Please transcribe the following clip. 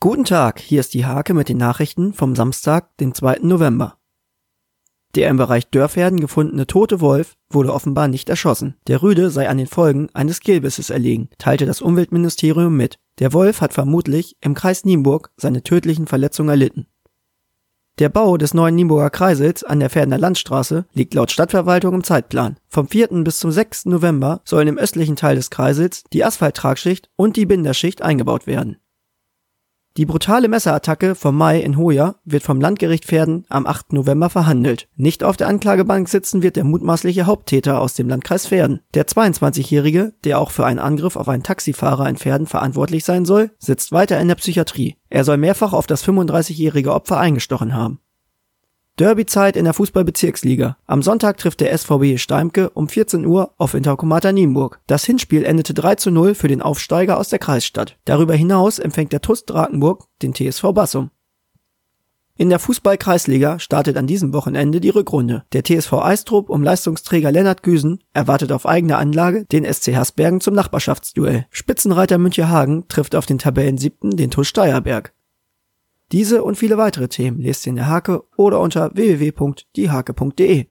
Guten Tag, hier ist die Hake mit den Nachrichten vom Samstag, dem 2. November. Der im Bereich Dörferden gefundene tote Wolf wurde offenbar nicht erschossen. Der Rüde sei an den Folgen eines Gilbisses erlegen, teilte das Umweltministerium mit. Der Wolf hat vermutlich im Kreis Nienburg seine tödlichen Verletzungen erlitten. Der Bau des neuen Nienburger Kreisels an der Pferdener Landstraße liegt laut Stadtverwaltung im Zeitplan. Vom 4. bis zum 6. November sollen im östlichen Teil des Kreisels die Asphalttragschicht und die Binderschicht eingebaut werden. Die brutale Messerattacke vom Mai in Hoya wird vom Landgericht Pferden am 8. November verhandelt. Nicht auf der Anklagebank sitzen wird der mutmaßliche Haupttäter aus dem Landkreis Pferden. Der 22-Jährige, der auch für einen Angriff auf einen Taxifahrer in Pferden verantwortlich sein soll, sitzt weiter in der Psychiatrie. Er soll mehrfach auf das 35-jährige Opfer eingestochen haben. Derbyzeit in der Fußballbezirksliga. Am Sonntag trifft der SVB Steimke um 14 Uhr auf Interkomata Nienburg. Das Hinspiel endete 3 zu 0 für den Aufsteiger aus der Kreisstadt. Darüber hinaus empfängt der TuS Drakenburg den TSV Bassum. In der Fußball-Kreisliga startet an diesem Wochenende die Rückrunde. Der TSV Eistrup um Leistungsträger Lennart Güsen erwartet auf eigene Anlage den SC Hasbergen zum Nachbarschaftsduell. Spitzenreiter Münchehagen trifft auf den Tabellen siebten den TuS Steierberg. Diese und viele weitere Themen lest ihr in der Hake oder unter www.diehake.de.